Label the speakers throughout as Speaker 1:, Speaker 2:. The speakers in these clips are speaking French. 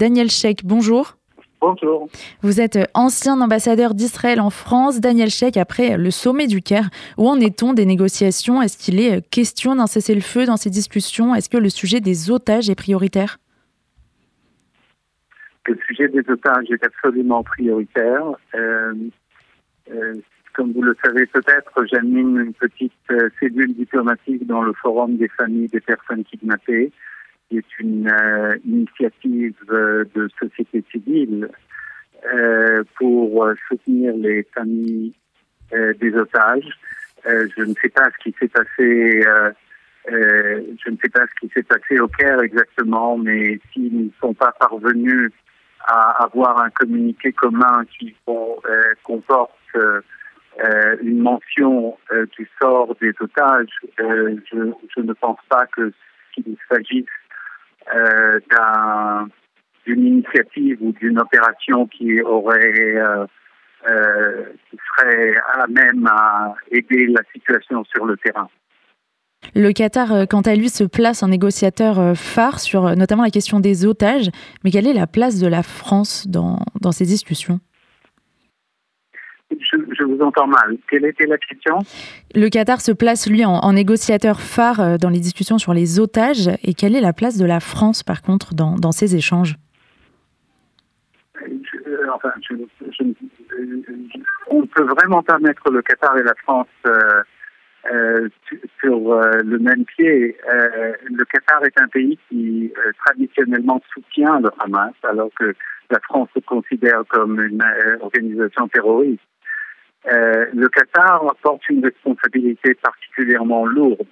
Speaker 1: Daniel Sheikh. Bonjour.
Speaker 2: Bonjour.
Speaker 1: Vous êtes ancien ambassadeur d'Israël en France. Daniel Sheikh, après le sommet du Caire, où en est-on des négociations? Est-ce qu'il est question d'un cessez-le-feu dans ces discussions? Est-ce que le sujet des otages est prioritaire?
Speaker 2: Le sujet des otages est absolument prioritaire. Euh, euh, comme vous le savez peut-être, j'anime une petite euh, cellule diplomatique dans le Forum des familles des personnes kidnappées qui est une euh, initiative euh, de société civile euh, pour soutenir les familles des otages. je ne sais pas ce qui s'est passé. je ne sais pas ce qui s'est passé au Caire exactement, mais s'ils ne sont pas parvenus à avoir un communiqué commun qui comporte une mention du sort des otages, je, ne pense pas que qu'il s'agisse euh, d'une initiative ou d'une opération qui aurait euh, euh, qui serait à même à aider la situation sur le terrain.
Speaker 1: Le Qatar, quant à lui, se place en négociateur phare sur notamment la question des otages. Mais quelle est la place de la France dans, dans ces discussions?
Speaker 2: Je, vous entends mal. Quelle était la question?
Speaker 1: Le Qatar se place, lui, en, négociateur phare euh, dans les discussions sur les otages. Et quelle est la place de la France, par contre, dans, dans ces échanges?
Speaker 2: Euh, enfin, on ne peut vraiment pas mettre le Qatar et la France euh, sur le même pied. le Qatar est un pays qui traditionnellement soutient le Hamas, alors que la France se considère comme une organisation terroriste. Euh, le Qatar porte une responsabilité particulièrement lourde,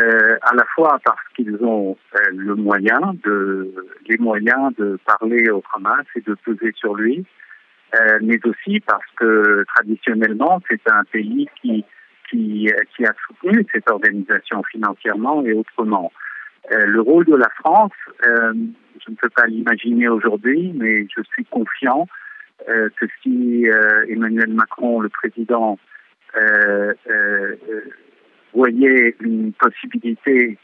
Speaker 2: euh, à la fois parce qu'ils ont euh, le moyen de, les moyens de parler au Hamas et de peser sur lui, euh, mais aussi parce que traditionnellement c'est un pays qui qui, qui a soutenu cette organisation financièrement et autrement. le rôle de la France, je ne peux pas l'imaginer aujourd'hui, mais je suis confiant euh, que si euh, Emmanuel Macron, le président, euh, voyait une possibilité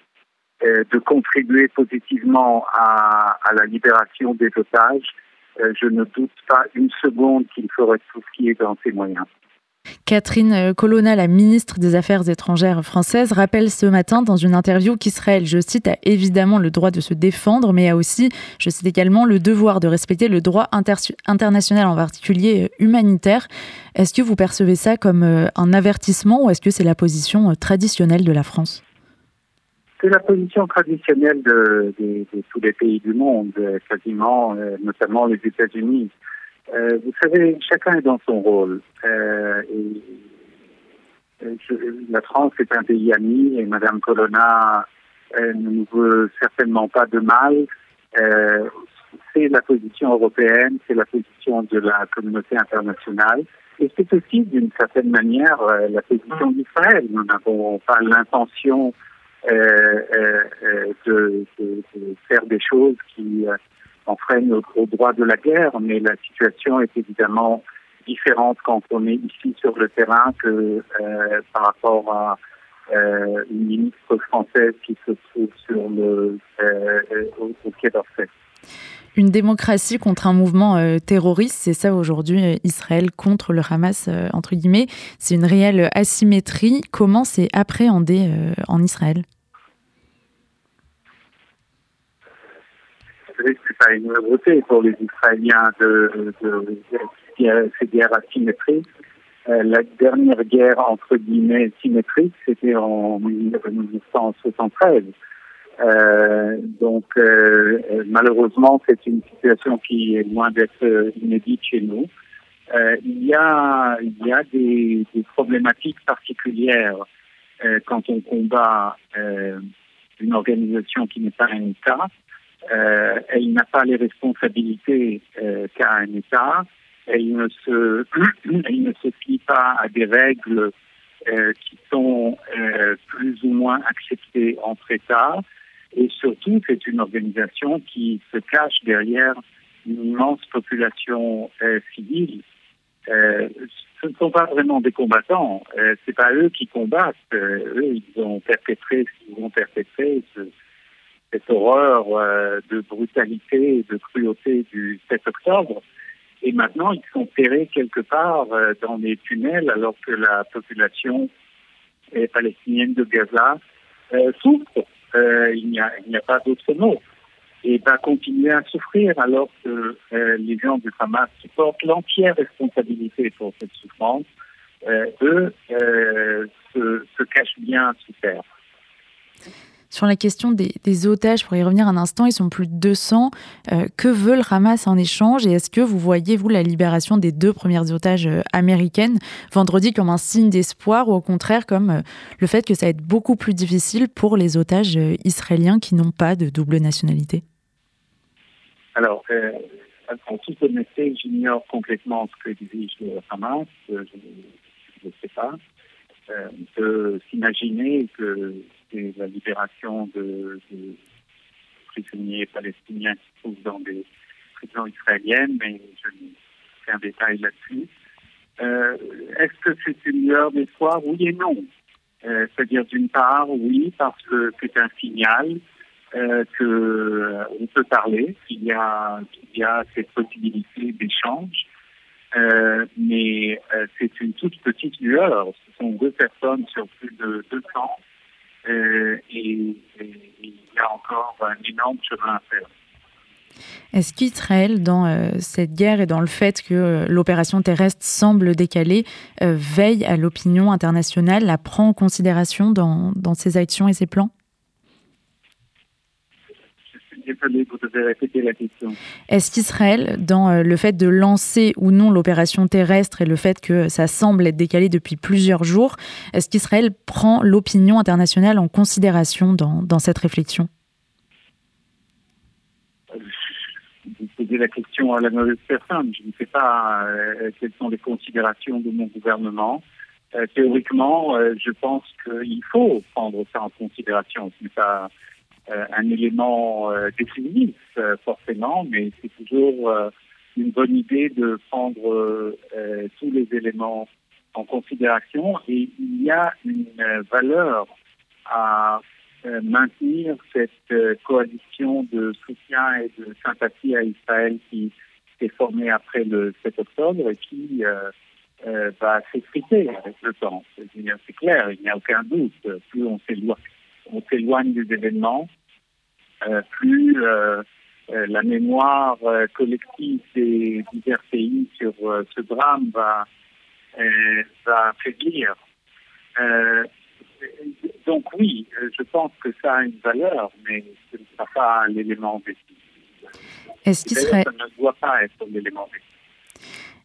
Speaker 2: de contribuer positivement à, à, la libération des otages, je ne doute pas une seconde qu'il ferait tout ce qui est dans ses moyens.
Speaker 1: Catherine Colonna, la ministre des Affaires étrangères française, rappelle ce matin dans une interview qu'Israël, je cite, a évidemment le droit de se défendre, mais a aussi, je cite également, le devoir de respecter le droit international, en particulier euh, humanitaire. Est-ce que vous percevez ça comme euh, un avertissement ou est-ce que c'est la position euh, traditionnelle de la France?
Speaker 2: C'est la position traditionnelle de, tous les pays du monde, quasiment, notamment les États-Unis. Euh, vous savez, chacun est dans son rôle. Euh, la France est un pays ami et Madame Colonna ne nous veut certainement pas de mal. Euh, c'est la position européenne, c'est la position de la communauté internationale. Et c'est aussi, d'une certaine manière, la position d'Israël. Nous n'avons pas l'intention de, faire des choses qui freine au, droit de la guerre, mais la situation est évidemment différente quand on est ici sur le terrain que euh, par rapport à euh, une ministre française qui se trouve sur le euh, au, Quai d'Orsay.
Speaker 1: Une démocratie contre un mouvement terroriste, c'est ça aujourd'hui Israël contre le Hamas, entre guillemets. C'est une réelle asymétrie. Comment c'est appréhendé en Israël?
Speaker 2: C'est pas une nouveauté pour les Israéliens de, de, ces guerres asymétriques. Euh, la dernière guerre entre guillemets symétrique, c'était en 1973. Euh, donc euh, malheureusement, c'est une situation qui est loin d'être inédite chez nous. Il y a il y a des, problématiques particulières quand on combat une organisation qui n'est pas un État. Euh, elle n'a pas les responsabilités euh, qu'a un État. Elle ne se, elle ne se plie pas à des règles euh, qui sont euh, plus ou moins acceptées entre États. Et surtout, c'est une organisation qui se cache derrière une immense population euh, civile. ce ne sont pas vraiment des combattants. c'est pas eux qui combattent. eux, ils ont perpétré ce qu'ils ont perpétré. Cette horreur de brutalité et de cruauté du 7 octobre. Et maintenant, ils sont terrés quelque part dans les tunnels alors que la population palestinienne de Gaza souffre. il n'y a, a, pas d'autre mot et va continuer à souffrir alors que euh, les gens du Hamas qui portent l'entière responsabilité pour cette souffrance, euh, eux, euh, se, se, cachent bien sous terre.
Speaker 1: Sur la question des, otages, pour y revenir un instant, ils sont plus de 200. que veut le Hamas en échange? Et est-ce que vous voyez, vous, la libération des deux premières otages américaines vendredi comme un signe d'espoir ou au contraire comme le fait que ça va être beaucoup plus difficile pour les otages israéliens qui n'ont pas de double nationalité?
Speaker 2: Alors, euh, en toute honnêteté, j'ignore complètement ce que exige le Hamas. Je ne sais pas. Euh, peut s'imaginer que c'est la libération de, prisonniers palestiniens qui se trouvent dans des prisons israéliennes, mais je fais un détail là-dessus. Euh, Est-ce que c'est une lueur d'espoir? Oui et non. Euh, c'est-à-dire, d'une part, oui, parce que c'est un signal euh, que euh, on peut parler, qu'il y a cette possibilité d'échange, mais c'est une toute petite lueur. Ce sont deux personnes sur plus de 200 euh, et, et, il y a encore un énorme chemin à faire.
Speaker 1: Est-ce qu'Israël, dans euh, cette guerre et dans le fait que l'opération terrestre semble décalée, veille à l'opinion internationale, la prend en considération dans ses actions et ses plans? Est-ce qu'Israël, dans euh, le fait de lancer ou non l'opération terrestre et le fait que ça semble être décalé depuis plusieurs jours, est-ce qu'Israël prend l'opinion internationale en considération dans, dans cette réflexion?
Speaker 2: Vous posez la question à la mauvaise personne. Je ne sais pas euh, quelles sont les considérations de mon gouvernement. Euh, théoriquement, euh, je pense qu'il faut prendre ça en considération. Ce n'est pas un élément euh, décisif, euh, forcément, mais c'est toujours une bonne idée de prendre tous les éléments en considération et il y a une valeur à maintenir cette coalition de soutien et de sympathie à Israël qui s'est formée après le 7 octobre et qui va s'effriter avec le temps. C'est clair, il n'y a aucun doute. Plus on s'éloigne des événements, euh, plus euh, euh, la mémoire collective des divers pays sur ce drame va, va faiblir. donc oui, je pense que ça a une valeur, mais ce ne sera pas l'élément décisif.
Speaker 1: Est-ce qu'il serait...
Speaker 2: Ça ne doit pas être l'élément décisif.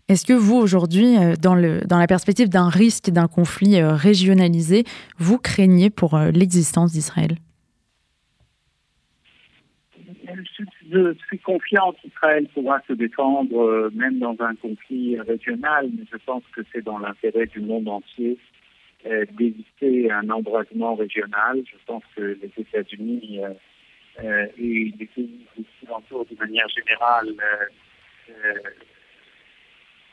Speaker 1: Est-ce que vous, aujourd'hui, dans, dans la perspective d'un risque d'un conflit régionalisé, vous craignez pour l'existence d'Israël?
Speaker 2: Je suis confiant qu'Israël pourra se défendre euh, même dans un conflit régional, mais je pense que c'est dans l'intérêt du monde entier euh, d'éviter un embrasement régional. Je pense que les États-Unis euh, et les pays occidentaux de manière générale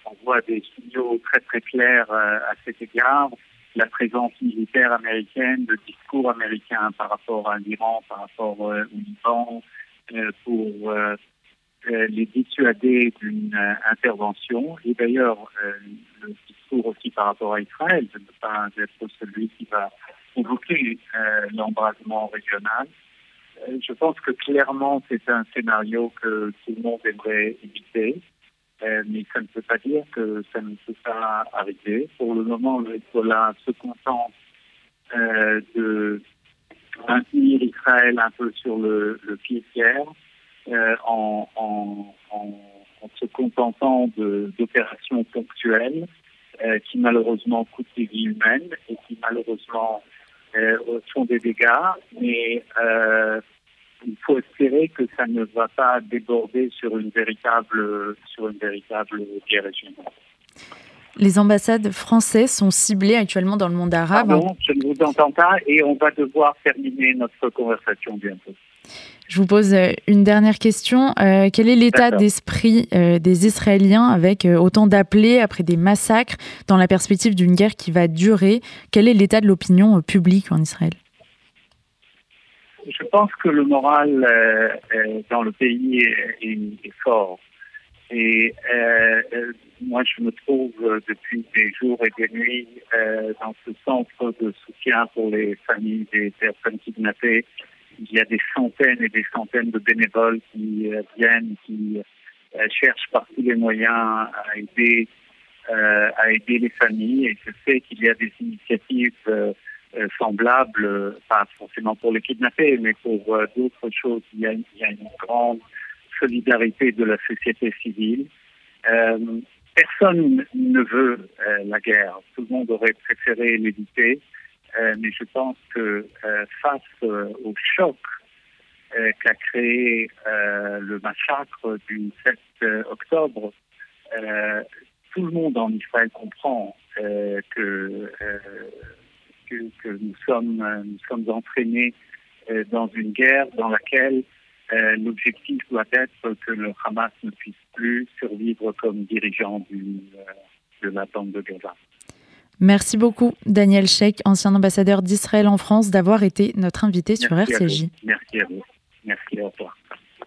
Speaker 2: envoient des signaux très très clairs à cet égard. La présence militaire américaine, le discours américain par rapport à l'Iran, par rapport au Liban, pour euh, euh, les dissuader d'une intervention. Et d'ailleurs, le discours aussi par rapport à Israël, de ne pas être celui qui va provoquer l'embrasement régional. Je pense que clairement, c'est un scénario que tout le monde aimerait éviter, mais ça ne peut pas dire que ça ne peut pas arriver. Pour le moment, le Hezbollah se contente maintenir Israël un peu sur le, pied tiers euh, en, se contentant d'opérations ponctuelles euh, qui malheureusement coûtent des vies humaines et qui malheureusement euh, font des dégâts. Mais euh, il faut espérer que ça ne va pas déborder sur une véritable sur une véritable guerre régionale.
Speaker 1: Les ambassades françaises sont ciblées actuellement dans le monde arabe.
Speaker 2: Pardon, je ne vous entends pas et on va devoir terminer notre conversation bientôt.
Speaker 1: Je vous pose euh, une dernière question. Euh, quel est l'état d'esprit euh, des Israéliens avec euh, autant d'appelés après des massacres dans la perspective d'une guerre qui va durer? Quel est l'état de l'opinion publique en Israël?
Speaker 2: Je pense que le moral dans le pays est, fort. Et moi, je me trouve depuis des jours et des nuits dans ce centre de soutien pour les familles des personnes kidnappées. Il y a des centaines et des centaines de bénévoles qui viennent, qui cherchent par tous les moyens à aider euh, à aider les familles et je sais qu'il y a des initiatives euh, euh, semblables, pas forcément pour les kidnappés, mais pour d'autres choses. Il y, a, il y, a, une grande solidarité de la société civile. personne ne veut la guerre. Tout le monde aurait préféré l'éviter. mais je pense que face au choc qu'a créé le massacre du 7 octobre, tout le monde en Israël comprend euh, euh, que, nous sommes entraînés euh, dans une guerre dans laquelle l'objectif doit être que le Hamas ne puisse plus survivre comme dirigeant du, de la bande de Gaza.
Speaker 1: Merci beaucoup, Daniel Sheikh, ancien ambassadeur d'Israël en France, d'avoir été notre invité sur RCJ.
Speaker 2: Merci à vous. Merci à toi.